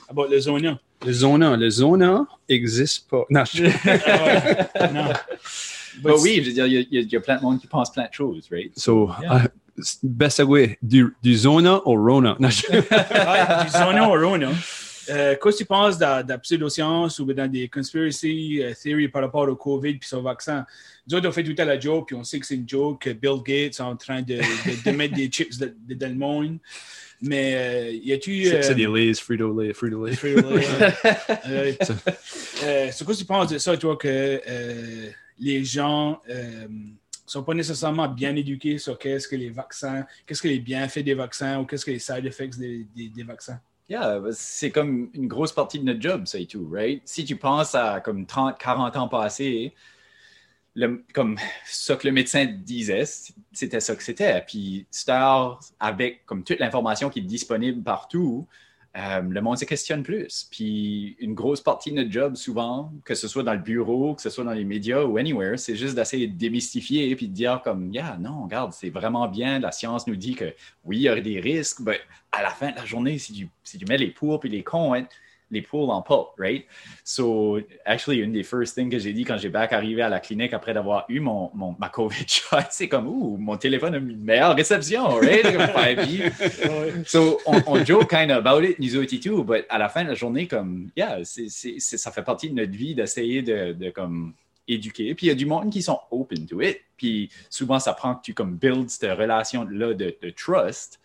about le zona. le zona? Le zona existe pas. Non, je... Ah ouais. non. Bah oui, je veux dire, il y, a- y y plein de monde qui pense plein de choses, right? So, Yeah. Way, du, du zona au Rona. Non, je- Ouais, du zona au rona. Euh, Qu'est-ce que tu penses de, de la pseudoscience ou dans des conspiracy euh, theories par rapport au COVID puis son vaccin? Nous autres, on fait tout à la joke, puis on sait que c'est une joke, que Bill Gates est en train de, de- de mettre des chips de- dans le monde. Mais euh, y a-tu. C'est euh, c'est des Lays, Frito-Lay, Frito-Lay. Frito-Lay, ouais. Euh, c'est quoi tu penses de ça, toi, que les gens sont pas nécessairement bien éduqués sur qu'est-ce que les vaccins, qu'est-ce que les bienfaits des vaccins ou qu'est-ce que les side effects des, vaccins? Yeah, bah, c'est comme une grosse partie de notre job, ça et tout, right? Si tu penses à comme 30, 40 ans passés, le- comme ça que le médecin disait, c'était ça que c'était. Puis, Star, avec comme toute l'information qui est disponible partout, euh, le monde se questionne plus. Puis, une grosse partie de notre job, souvent, que ce soit dans le bureau, que ce soit dans les médias ou anywhere, c'est juste d'essayer de démystifier puis de dire comme, yeah, non, regarde, c'est vraiment bien. La science nous dit que oui, il y aurait des risques, mais à la fin de la journée, si tu, si tu mets les pour puis les cons, hein, les poules en pas, right? So, actually, une des first things que j'ai dit quand j'ai back arrivé à la clinique après d'avoir eu mon, mon, ma COVID shot, c'est comme, ouh, mon téléphone a une meilleure réception, right? Comme 5G. So, on, on joke kind of about it, nous autres et tout, but à la fin de la journée, comme, yeah, c'est- ça fait partie de notre vie d'essayer de, de comme, éduquer. Puis il y a du monde qui sont open to it. Puis souvent, ça prend que tu comme build cette relation-là de, de trust.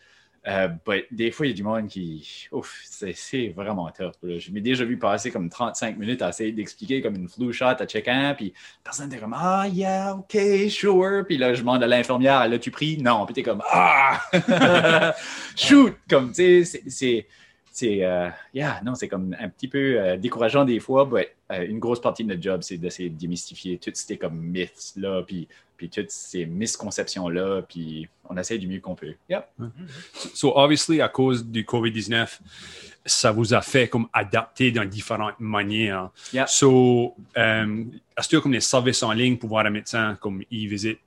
Euh, des fois, il y a du monde qui. Ouf, c'est, vraiment tough. là. Je m'ai déjà vu passer comme 35 minutes à essayer d'expliquer comme une flu shot à chacun. Puis personne n'était comme Ah, yeah, OK, sure. Puis là, je demande à l'infirmière a-tu pris? Non. Puis t'es comme Ah Shoot Comme, tu sais, c'est- c'est. Euh, yeah, non, c'est comme un petit peu euh, décourageant des fois, mais euh, une grosse partie de notre job, c'est d'essayer de démystifier toutes ces comme myths-là, puis, puis toutes ces misconceptions-là, puis on essaie du mieux qu'on peut. Yep. So, obviously, à cause du COVID-19, ça vous a fait comme adapter dans différentes manières. Yeah. So, euh, est-ce que comme les services en ligne pour voir un médecin comme e-visit,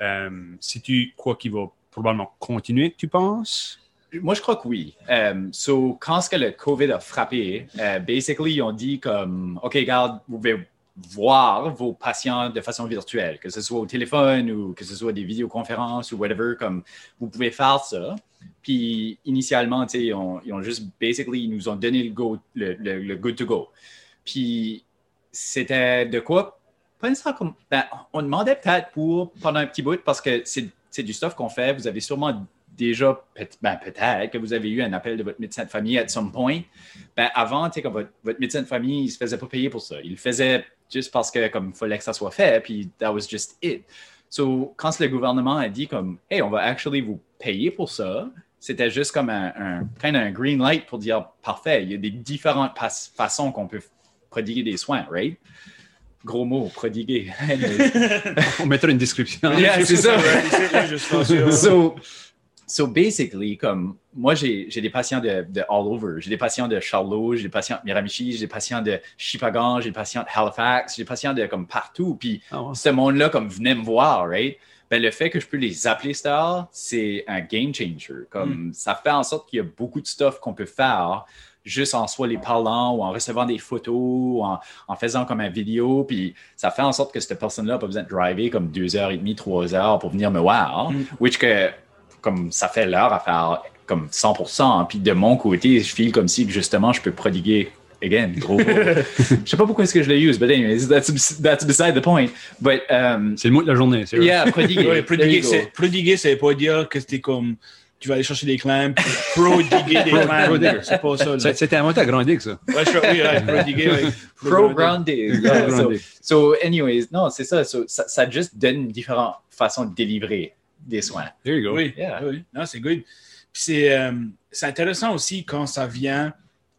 euh, si tu crois qu'il va probablement continuer, tu penses? Moi, je crois que oui. Um, so, quand ce que le COVID a frappé, basically, ils ont dit comme, OK, regarde, vous pouvez voir vos patients de façon virtuelle, que ce soit au téléphone ou que ce soit des vidéoconférences ou whatever, comme vous pouvez faire ça. Puis, initialement, ils ont, ils ont juste, basically, ils nous ont donné le, go, le, good to go. Puis, c'était de quoi? Comme, ben, on demandait peut-être pour pendant un petit bout parce que c'est du stuff qu'on fait. Vous avez sûrement déjà, peut- ben, peut-être que vous avez eu un appel de votre médecin de famille at some point. Ben, avant, tu sais, comme votre, votre médecin de famille, il ne se faisait pas payer pour ça. Il le faisait juste parce que comme il fallait que ça soit fait, puis that was just it. So, quand le gouvernement a dit comme, hey, on va actually vous payer pour ça, c'était juste comme un, un, kind of un green light pour dire, parfait, il y a des différentes pas- façons qu'on peut prodiguer des soins, right? Gros mot, prodiguer. On mettra une description. Yeah, c'est ça. Ouais, so, so basically, comme moi, j'ai des patients de, de all over. J'ai des patients de Charlot, j'ai des patients de Miramichi, j'ai des patients de Chipagan, j'ai des patients de Halifax, j'ai des patients de comme partout. Puis Ah ce monde-là, comme venait me voir, right? Ben, le fait que je peux les appeler stars, c'est un game changer. Comme ça fait en sorte qu'il y a beaucoup de stuff qu'on peut faire juste en soit les parlant ou en recevant des photos ou en, en faisant comme un vidéo. Puis ça fait en sorte que cette personne-là n'a pas besoin de driver comme deux heures et demie, trois heures pour venir me voir. Mm. Which que, comme ça fait l'heure à faire comme 100%. Puis de mon côté, je file comme si justement je peux prodiguer. Again, gros. Je sais pas pourquoi est-ce que je l'ai use, but anyways, that's, that's beside the point. But, um, C'est le mot de la journée. c'est vrai. yeah, prodiguer. Ouais, prodiguer, c'est, prodiguer, c'est pas dire que c'était comme tu vas aller chercher des clams, prodiguer des Pro- clams. prodiguer. C'est pas ça. là. C'était inventé à Grandic, ça. Ouais, je suis- oui, ouais, prodiguer. ouais. Pro-grounding. Yeah, so, Grounding. so, anyways, non, c'est ça. So, ça. Ça juste donne différentes façons de délivrer des soins. There you go. Oui, Yeah. oui. Non, c'est good. Puis c'est, euh, c'est intéressant aussi quand ça vient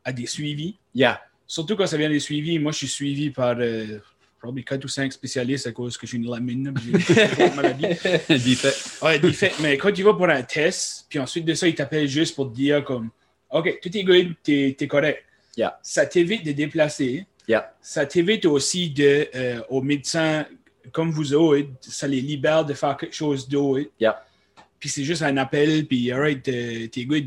à des suivis. Yeah. Surtout quand ça vient des suivis. Moi, je suis suivi par euh, probablement 4 ou 5 spécialistes à cause que j'ai une lamine. J'ai une maladie. Defect. Ouais, défait. Mais quand tu vas pour un test, puis ensuite de ça, ils t'appellent juste pour te dire comme OK, tout est good, t'es es correct. Yeah. Ça t'évite de déplacer. Yeah. Ça t'évite aussi de, euh, aux médecins comme vous autres, ça les libère de faire quelque chose d'autre. Yeah. Puis c'est juste un appel, puis alright, t'es good.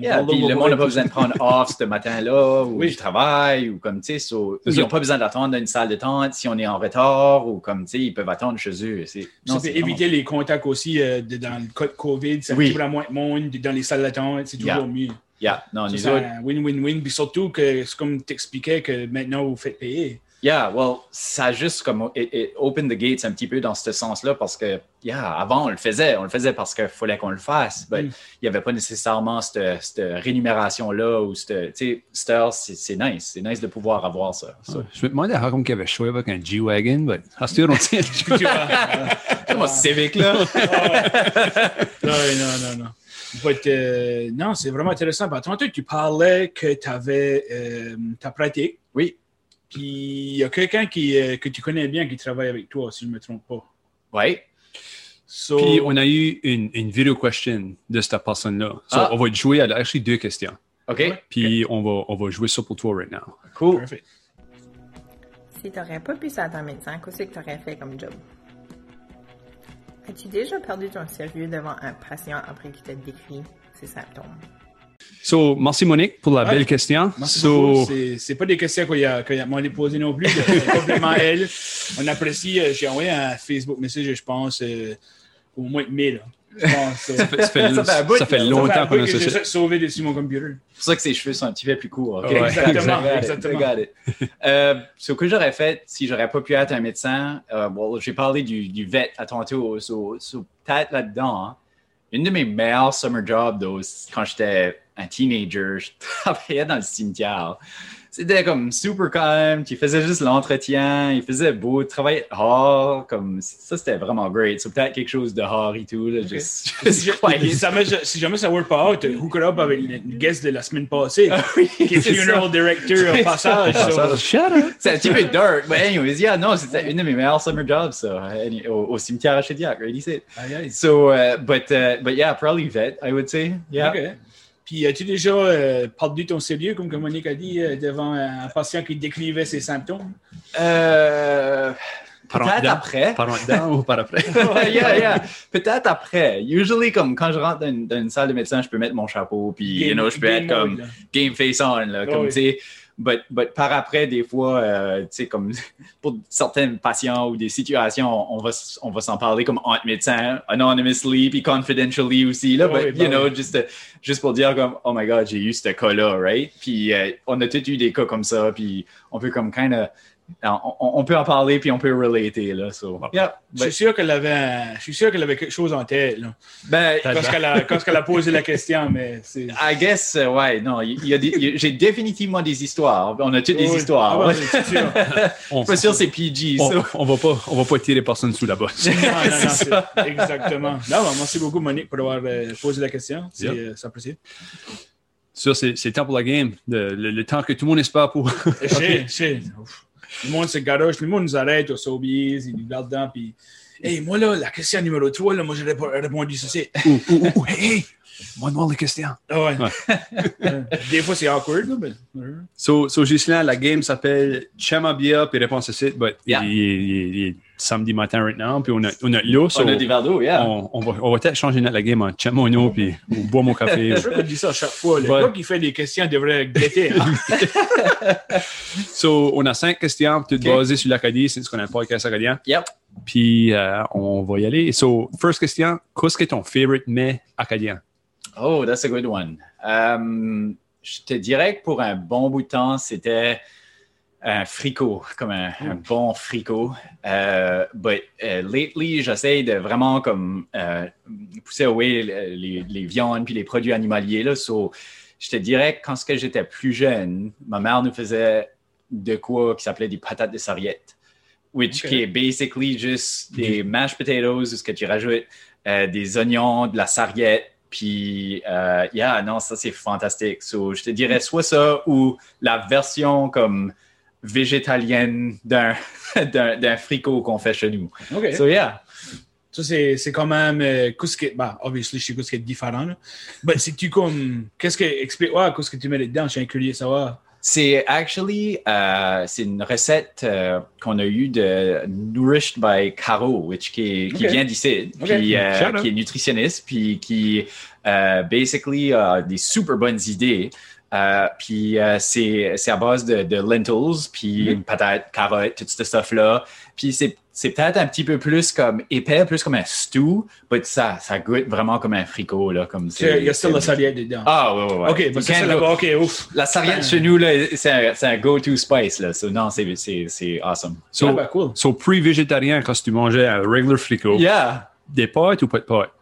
Yeah, puis le monde n'a pas besoin de prendre off ce matin-là ou Oui. du travail ou comme, tu sais, so- ils ça. n'ont pas besoin d'attendre dans une salle de tente si on est en retard ou comme, tu sais, ils peuvent attendre chez eux. C'est- Ça non, peut c'est éviter les contacts aussi euh, de- dans le cas de COVID. Ça Oui. toujours la moins de monde dans les salles d'attente. C'est toujours Yeah. mieux. Yeah, non, Ça, c'est un win-win-win. Puis surtout que c'est comme t'expliquais que maintenant vous faites payer. Yeah, well, ça a juste comme it, it opened the gates un petit peu dans ce sens-là parce que, yeah, avant on le faisait, on le faisait parce qu'il fallait qu'on le fasse, mais Mm. il n'y avait pas nécessairement cette, cette rémunération-là ou cette, tu sais, Star, c'est c'est nice, c'est nice de pouvoir avoir ça. So, Je me demandais how come qu'il y avait choisi avec un G-Wagon, mais I still don't see Civic, là. non, non, non, non. But, euh, non, c'est vraiment intéressant. Par tantôt, tu parlais que tu avais euh, ta pratique. Oui. Puis il y a quelqu'un qui, euh, que tu connais bien qui travaille avec toi, si je ne me trompe pas. Ouais. So, Puis on a eu une, une video question de cette personne-là. So, Ah. On va jouer à actually deux questions. OK. Puis on, va, on va jouer ça pour toi right now. Cool. Perfect. Si t'aurais pas pu ça ton médecin, qu'est-ce que t'aurais fait comme job? As-tu déjà perdu ton sérieux devant un patient après qu'il t'a décrit ses symptômes? So, merci Monique pour la Ouais. belle question. Merci so. C'est- pas des questions qu'il y a, qu'il y a poser non plus. C'est complètement elle. On apprécie. euh, J'ai envoyé un Facebook message, je pense, euh, au moins de 1000. Je pense. euh, ça fait, ça fait- Ça fait un bout, ça fait là. Ça fait un longtemps qu'on a que ça. j'ai sauvé dessus mon computer. C'est pour ça que ses cheveux sont un petit peu plus courts. Ouais. Exactement. Euh, ce que j'aurais fait si j'aurais pas pu être un médecin, euh, bon, j'ai parlé du, du vet à tantôt, so, so, peut-être là-dedans. hein. Une de mes meilleures summer jobs, though, quand j'étais un teenager, je travaillais dans le cimetière. C'était comme super calme, tu faisais juste l'entretien, il faisait beau, tu travaillais hard, comme ça c'était vraiment great. C'est peut-être quelque chose de hard et tout. Là, juste, Si, juste si jamais, si jamais ça work pas out, hook it up avec le guest de la semaine passée, Oui, qui est c'est ça. funeral director au passage. so-! C'est un petit peu dark, mais anyways, yeah, non, c'était une de mes meilleures summer jobs, ça, any- au, au cimetière à Chediac, right? Said. Aïe, aïe. So, uh, but, uh, but yeah, probably vet, I would say. Yeah. OK. Puis, as-tu déjà euh, perdu ton sérieux, comme que Monique a dit, euh, devant un patient qui décrivait ses symptômes? Euh, peut-être après. Par en dedans ou par après? Ouais, yeah, yeah. Peut-être après. Usually, comme quand je rentre dans une, dans une salle de médecin, je peux mettre mon chapeau, puis, you know, je peux être comme là. game face on, là, comme, oui. tu sais. But, but par après, des fois, euh, tu sais, comme pour certains patients ou des situations, on va, on va s'en parler comme entre médecins, anonymously, puis confidentially aussi, là. Oui, but, bah you know, oui. juste, euh, juste pour dire comme, oh my God, j'ai eu ce cas-là, right? Puis euh, on a tous eu des cas comme ça, puis on peut comme kind of, on, peut en parler, puis on peut relater, là. So, yeah. Je suis sûr qu'elle avait, je suis sûr qu'elle avait quelque chose en tête, là. Ben, Quand qu'elle a, a posé la question, mais c'est... I guess, euh, ouais, non, il y a des- il y a- j'ai définitivement des histoires. On a toutes des histoires. Ah, ouais. sûr. On, Je suis pas sûr que c'est PG, on, on va pas, on va pas tirer personne sous la bosse. Non, non, non, C'est c'est- ça. Exactement. Non, ben, merci beaucoup, Monique, pour avoir euh, posé la question. Yep. euh, c'est. Ça, le temps pour la game. Le, le- le temps que tout le monde espère pour. Ouf. Le monde se garoche, le monde nous arrête au Sobeys, ils nous regardent dedans, puis Hey, moi là, la question numéro 3, là, moi j'ai répo- répondu ceci. Ouh, ouh, ouh, hey, hey, moi demande les questions. Ah ouais. Des fois c'est awkward, là, mais. So, so Ghislain, la game s'appelle Chama Bia, puis réponse but Yeah. il, il il est samedi matin right now, puis on a, on a l'eau, so On a des verres d'eau, yeah. on, on va, on va peut-être changer notre la game en Chama Ono, puis on boit mon café. Je que je dis ça à chaque fois. Le gars qui fait des questions devrait guetter. hein. so, on a cinq questions, toutes Ok. basées sur l'Acadie, c'est ce qu'on a pas podcast acadien. Yep. Puis euh, on va y aller. So, first question, qu'est-ce que ton favorite mets acadien? Oh, that's a good one. Um, je te dirais que pour un bon bout de temps, c'était un fricot, comme un, un bon fricot. Euh, but euh, lately, j'essaie de vraiment comme euh, pousser away les, viandes puis les produits animaliers. Là, so, je te dirais que quand j'étais plus jeune, ma mère nous faisait de quoi qui s'appelait des patates de sarriette, which qui est basically juste des mashed potatoes où ce que tu rajoutes euh, des oignons, de la sarriette, puis euh, yeah, non, ça c'est fantastique. So, je te dirais soit ça ou la version comme végétalienne d'un d'un fricot qu'on fait chez nous. OK. So yeah. Ça, c'est c'est quand même. Euh, qu'est-ce que. Bah, obviously, je sais qu'est-ce qui est différent. Là. Ben, c'est-tu comme. Qu'est-ce que. Explique-moi, qu'est-ce que tu mets dedans? Je suis curieux de savoir. C'est actually euh, c'est une recette euh, qu'on a eue de Nourished by Caro, which qui, est- qui vient d'ici, Ok. puis euh, qui est nutritionniste, puis qui euh, basically a des super bonnes idées. Euh, puis euh, c'est c'est à base de, de lentils, puis Mhm. une patate, carotte, tout ce stuff là. Puis c'est c'est peut-être un petit peu plus comme épais, plus comme un stew, mais ça, ça goûte vraiment comme un fricot. Là, comme c'est- Il y a still la sarriette dedans. Ah, ouais, ouais, ouais. ok, bah, go- là-bas. Ok, ouf. La sarriette chez nous, là, c'est un, c'est un go-to spice. Là. So, non, c'est, c'est, c'est awesome. So, Ah, ben, cool. so pre-végétarien, quand tu mangeais un regular frico, Yeah. des pâtes ou pas de pâtes?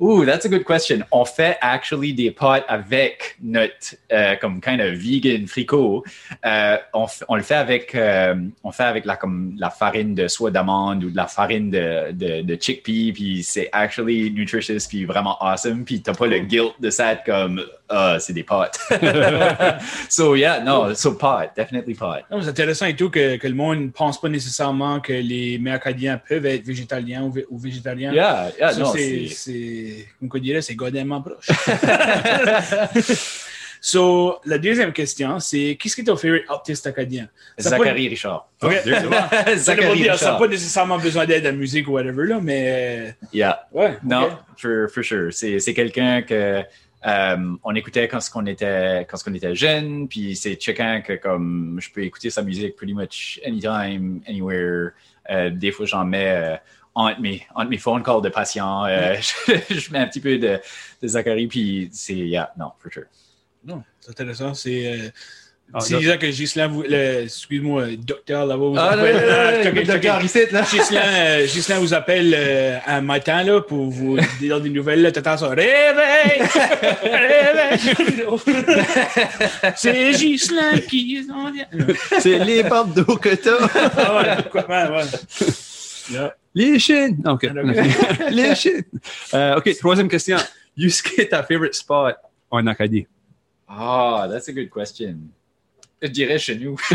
Ooh, that's a good question. On fait actually des pâtes avec notre euh, comme kind of vegan fricot. Euh, on, on le fait avec euh, on fait avec la comme la farine de soie d'amande ou de la farine de, de, de chickpea puis c'est actually nutritious puis vraiment awesome puis t'as pas le guilt de ça être comme ah c'est des pâtes. so yeah, no, so pot, definitely pot. C'est intéressant et tout que, que le monde ne pense pas nécessairement que les Acadiens peuvent être végétaliens ou, ou végétariens. Yeah, yeah, non, c'est, comme on dirait, c'est godainement proche. so, la deuxième question, c'est qu'est-ce qui est ton favorite artiste acadien? Ça Zachary Richard. peut- Ok, c'est bon. Ça veut Zachary dire, ça n'a Richard. pas nécessairement besoin d'aide à la musique ou whatever, là, mais Yeah. euh, ouais. Non, ok. for, for sure. C'est, c'est quelqu'un que euh, on écoutait quand on était quand on était jeune, puis c'est quelqu'un que comme je peux écouter sa musique pretty much anytime, anywhere. Euh, des fois, j'en mets euh, entre mes entre mes phone calls de patients. euh, je, je mets un petit peu de, de Zachary, puis c'est yeah, non, for sure. Non, c'est intéressant. C'est. Euh, Ah, c'est disant que le, excuse-moi, euh, docteur là-bas, vous Ah, appelle. là, là, là, euh, le checker, docteur ici, là. Ghislain, euh, Ghislain vous appelle euh, un matin là, pour vous dire des nouvelles. Là, t'attends ça. Réveil! Réveil! C'est Ghislain qui s'en vient. C'est les pâtes d'eau que t'as. Ah ouais, quoi, ouais, ouais. Yeah. Les Chines. OK. Ok. les Chines. Euh, OK, troisième question. Yusuke, ta favorite spot en Acadie? Ah, that's a good question. Je dirais chez nous.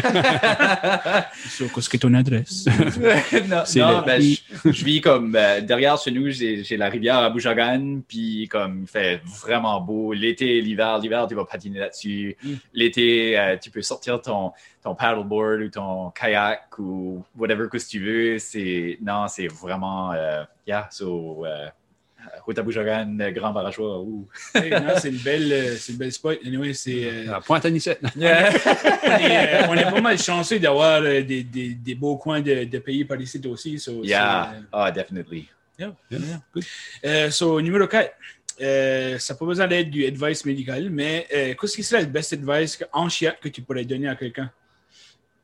So, qu'est-ce que ton adresse? non, ben, je, je vis comme euh, derrière chez nous, j'ai j'ai la rivière à Boujagan, puis comme il fait vraiment beau. L'été, l'hiver, l'hiver, tu vas patiner là-dessus. Mm. L'été, euh, tu peux sortir ton, ton paddleboard ou ton kayak ou whatever que tu veux. C'est non, c'est vraiment euh, yeah, so euh, à euh, Grand Barachois. c'est une belle, euh, c'est une belle spot. Anyway, c'est. euh, À Pointe-à-Nice. on, est, euh, on est pas mal chanceux d'avoir des, des, des beaux coins de, de pays par ici aussi. So, Yeah, ah, definitely. yeah, yeah, good. So, numéro 4. Euh, ça n'a pas besoin d'être du advice médical, mais qu'est-ce qui serait le best advice en chiat que tu pourrais donner à quelqu'un?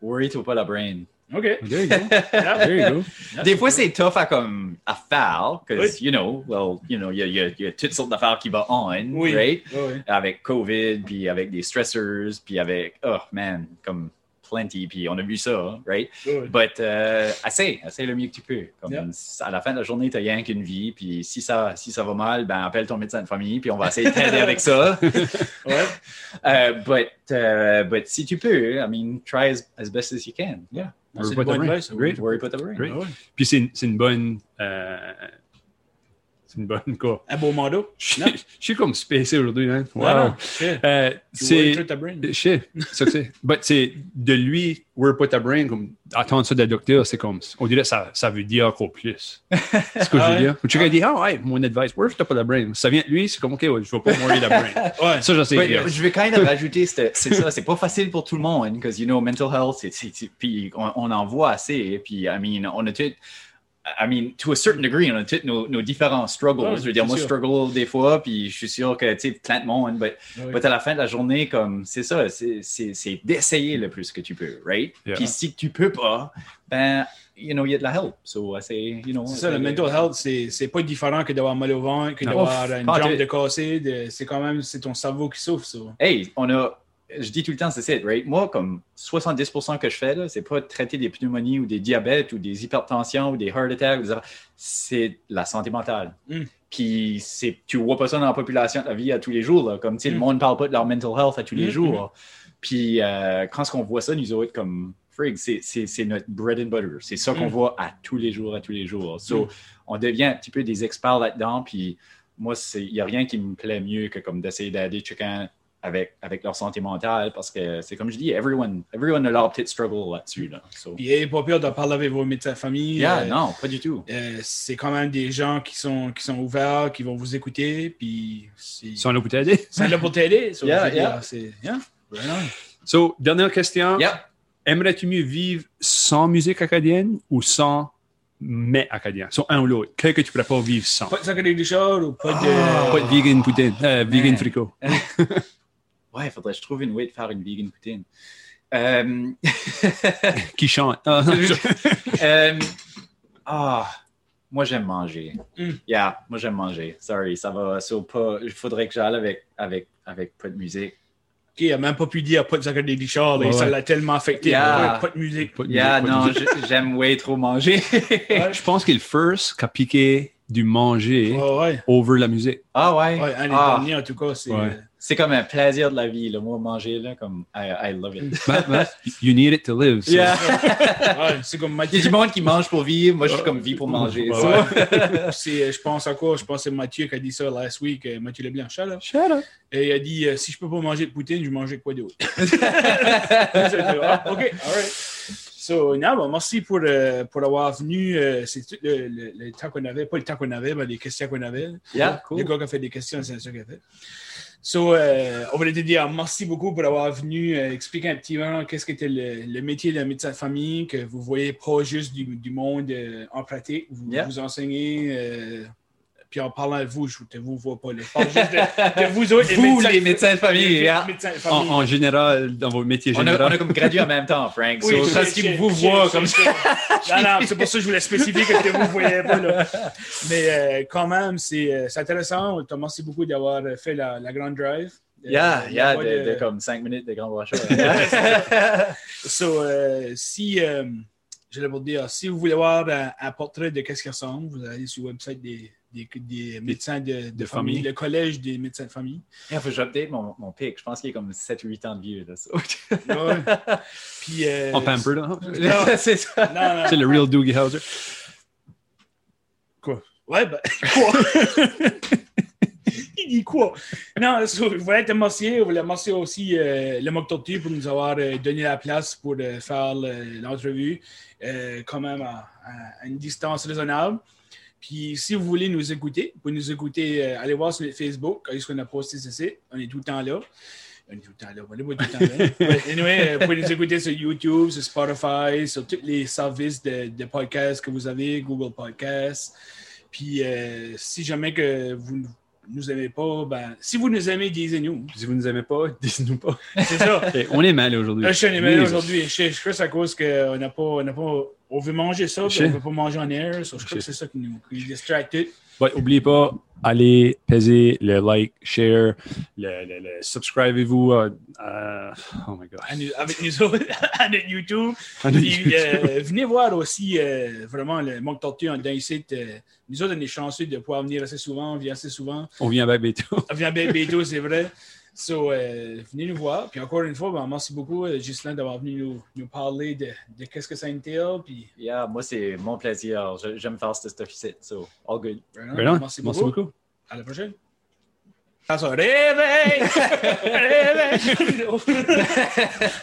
Worry-toi pas la brain. OK. There you go. Yeah. There you go. Des fois, c'est tough à, comme, à faire, because, Oui. you know, well, you know, il y y a- il y a toutes sortes d'affaires qui vont on, Oui. right? Avec COVID, puis avec des stressors, puis avec, oh man, comme plenty, puis on a vu ça, right? Ouais, ouais. But, euh, essaye, essaye le mieux que tu peux. Comme, Yeah. À la fin de la journée, tu n'as rien qu'une vie, puis si ça, si ça va mal, ben, appelle ton médecin de famille, puis on va essayer de t'aider avec ça. Ouais. Euh, but, euh, but si tu peux, I mean, try as, as best as you can. Yeah. Worry about the brain. Great. Ah. Puis c'est une, c'est une bonne. euh, c'est une bonne quoi. Un beau manteau. Je suis- je suis comme spacé aujourd'hui, man. Wow. Non, non. Euh, c'est. through ta brain. Je sais, c'est ça que c'est. But c'est de lui, worry pas ta brain, comme attendre ça d'un docteur, c'est comme. On dirait que ça, ça veut dire encore plus. C'est ce que Ah je veux ouais? dire. Ou tu vas dire, ah ouais, mon advice, t'as pas la brain. Ça vient de lui, c'est comme, ok, ouais, je vais pas worry la brain. Ouais. Ça, je sais. Ouais, je vais quand même rajouter, c'est c'est ça, c'est pas facile pour tout le monde, because, you know, mental health, c'est- puis on, on en voit assez, puis, I mean, on a tout, I mean, to a certain degree, on a tous nos, nos différents struggles. Ouais, je veux dire, c'est moi, je struggle des fois, puis je suis sûr que, tu sais, plein de monde, but à la fin de la journée, comme, c'est ça, c'est- c'est c'est d'essayer le plus que tu peux, right? Yeah. Puis si tu peux pas, ben, you know, il y a de la help, so, essaye, you know. C'est ça, le essaye de- mental health, c'est c'est pas différent que d'avoir mal au ventre, que d'avoir une jambe de cassée. C'est quand même, c'est ton cerveau qui souffre, ça. Hey, on a. Je dis tout le temps, c'est ça, right? Moi, comme 70% que je fais, c'est pas traiter des pneumonies ou des diabètes ou des hypertensions ou des heart attacks. C'est la santé mentale. Mm. Puis c'est, tu vois pas ça dans la population de la vie à tous les jours. Là, comme, tu sais, le Mm. monde parle pas de leur mental health à tous les Mm, jours. Puis euh, quand on voit ça, nous autres, comme Frig, c'est notre bread and butter. C'est ça qu'on Mm. voit à tous les jours, à tous les jours. So, Mm. on devient un petit peu des experts là-dedans. Puis moi, il n'y a rien qui me plaît mieux que comme d'essayer d'aider chacun avec, avec leur santé mentale parce que c'est comme je dis, everyone, everyone a leur petite struggle là-dessus. Là. So, Puis, hey, pas peur de parler avec vos médecins de famille. yeah, euh, non, pas du tout. euh, c'est quand même des gens qui sont, qui sont ouverts, qui vont vous écouter, puis c'est Si on a pour t'aider. c'est là pour t'aider. so, Yeah, je veux dire, yeah. c'est- yeah, right on. So, dernière question. Yeah. Aimerais-tu mieux vivre sans musique acadienne ou sans mais acadien. Soit un ou l'autre? Qu'est-ce que tu pourrais pas vivre sans? Pas de sacré du ou pas de. Ah. Pas de vegan poutine, euh, vegan fricot. Ouais, il faudrait que je trouve une way de faire une vegan poutine. Euh, Qui chante? Ah, euh, ah, moi j'aime manger. Mm. Yeah, moi j'aime manger. Sorry, ça va so pas. Il faudrait que j'aille avec, avec, avec pas de musique. Ok, il a même pas pu dire pas de char, là, Ouais, ça ouais. l'a tellement affecté. Yeah. Pas, pas de musique. Pas de Yeah, musique, pas de non, j'aime way trop manger. Ouais. Je pense que le first qui a piqué du manger Ouais, ouais. over la musique. ah ouais? Ouais, un des Ah, derniers, en tout cas, c'est. C'est comme un plaisir de la vie, le moi manger, là, comme I, I love it. But- but you need it to live. so- Yeah. ouais, c'est comme Il y Mathieu. a du monde qui mange pour vivre, moi je suis comme vie pour manger. Ouais. c'est, euh, je pense à quoi? Je pense que c'est Mathieu qui a dit ça last week, euh, Mathieu Leblanc, là. Shut up. Et il a dit euh, si je peux pas manger de poutine, je vais manger quoi d'autre? Ah, OK, all right. So, non, bon, merci pour, euh, pour avoir venu. euh, c'est tout le, le- le temps qu'on avait, pas le temps qu'on avait, mais les questions qu'on avait. Yeah, Le cool. gars qui a fait des questions, c'est ça qu'il a fait. So, euh, on voulait te dire merci beaucoup pour avoir venu euh, expliquer un petit peu qu'est-ce qu'était le, le métier d'un médecin de famille, que vous voyez pas juste du, du monde euh, en pratique, vous Yeah. vous enseignez. Euh, puis en parlant de vous, je ne vous vois pas. là. Je parle juste de, de vous autres, Vous, les médecins de famille, les yeah. médecins de En, famille. en général, dans vos métiers On a, on généraux. a comme gradué en même temps, Frank. Oui, so, parce qu'ils vous voient comme ça. Non, non, c'est pour ça que je voulais spécifier que vous ne voyez pas. Là. Mais euh, quand même, c'est euh, intéressant. On te remercie beaucoup d'avoir fait la, la grande drive. Euh, Yeah, il y a yeah, de, de- de comme 5 minutes de grand brochure. So, euh, si, euh, je vais vous dire, si vous voulez voir un, un portrait de qu'est-ce qui ressemble, vous allez sur le website des, des, des médecins de, de, de famille, famille. le collège des médecins de famille. Il faut que j'update mon, mon pic. Je pense qu'il est comme 7-8 ans de vieux. Là, so. Ouais. Puis, euh, En pamper, là. Non. c'est ça. Non, non. C'est le real Doogie Howser. Ouais, ben, quoi? Il dit quoi? Non, so, je voulais te remercier. Je voulais remercier aussi euh, le Mock Tortue pour nous avoir euh, donné la place pour euh, faire le- l'entrevue, euh, quand même à, à- à une distance raisonnable. Puis, si vous voulez nous écouter, vous pouvez nous écouter, euh, allez voir sur notre Facebook, quand qu'on a posté ceci. On est tout le temps là. On est tout le temps là. On est pas tout le temps là. Anyway, euh, vous pouvez nous écouter sur YouTube, sur Spotify, sur tous les services de, de podcasts que vous avez, Google Podcasts. Puis, euh, si jamais que vous ne nous aimez pas, ben, si vous nous aimez, disez-nous. Si vous ne nous aimez pas, dites-nous pas. C'est ça. On est mal aujourd'hui. Je suis Oui, aujourd'hui. Je je crois que c'est à cause qu'on n'a pas, on n'a pas. On veut manger ça, puis on veut pas manger en air. So, je crois que c'est ça qui nous qui nous distracte. Ouais, oubliez pas, allez peser le like, share, le, le, le- subscribez-vous. à- à- oh my god. à avec nous autres à notre YouTube. À notre Puis, YouTube. euh, venez voir aussi euh, vraiment le Monk Tortue en dans ici. euh, nous autres, on est chanceux de pouvoir venir assez souvent, on vient assez souvent. On vient avec bientôt. On vient bien bientôt, c'est vrai. So, euh, venez nous voir. Puis encore une fois, ben, merci beaucoup, euh, Ghislain, d'avoir venu nous, nous parler de, de qu'est-ce que ça entaille. Puis, Yeah, moi, c'est mon plaisir. J'aime faire ce stuff ici. So, all good. merci, merci beaucoup. beaucoup. À la prochaine. Réveil! Réveil!